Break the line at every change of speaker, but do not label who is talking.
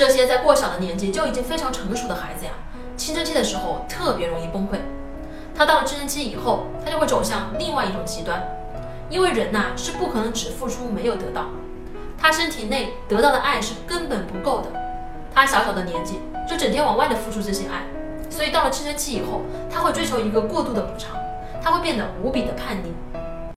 这些在过小的年纪就已经非常成熟的孩子呀青春期的时候特别容易崩溃。他到了青春期以后他就会走向另外一种极端。因为人呐是不可能只付出没有得到。他身体内得到的爱是根本不够的。他小小的年纪就整天往外的付出这些爱。所以到了青春期以后他会追求一个过度的补偿。他会变得无比的叛逆。